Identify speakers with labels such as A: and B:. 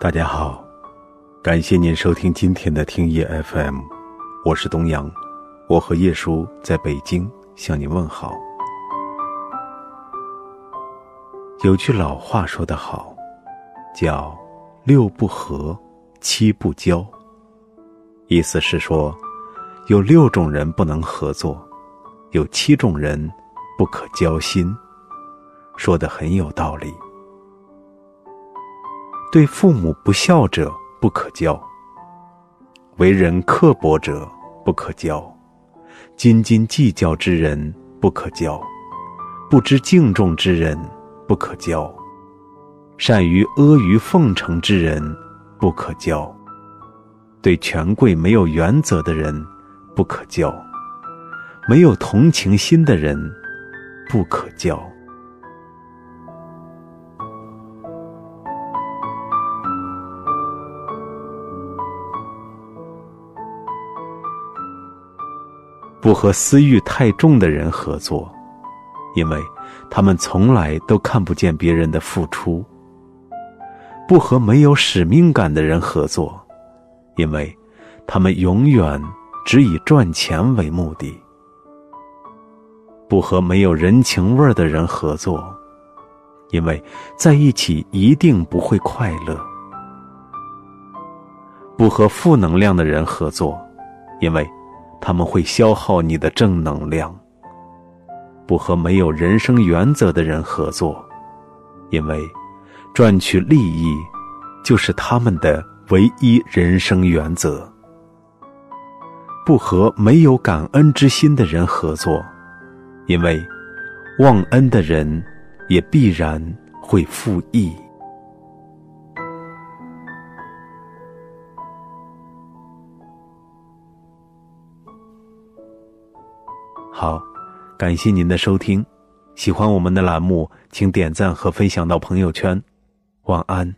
A: 大家好，感谢您收听今天的听夜 FM，我是东阳，我和叶叔在北京向您问好。有句老话说得好，叫“六不和，七不交”，意思是说，有六种人不能合作，有七种人不可交心，说的很有道理。对父母不孝者不可交，为人刻薄者不可交，斤斤计较之人不可交，不知敬重之人。不可交，善于阿谀奉承之人不可交，对权贵没有原则的人不可交，没有同情心的人不可交。不和私欲太重的人合作，因为。他们从来都看不见别人的付出，不和没有使命感的人合作，因为他们永远只以赚钱为目的；不和没有人情味的人合作，因为在一起一定不会快乐；不和负能量的人合作，因为他们会消耗你的正能量。不和没有人生原则的人合作，因为赚取利益就是他们的唯一人生原则。不和没有感恩之心的人合作，因为忘恩的人也必然会负义。好。感谢您的收听，喜欢我们的栏目，请点赞和分享到朋友圈。晚安。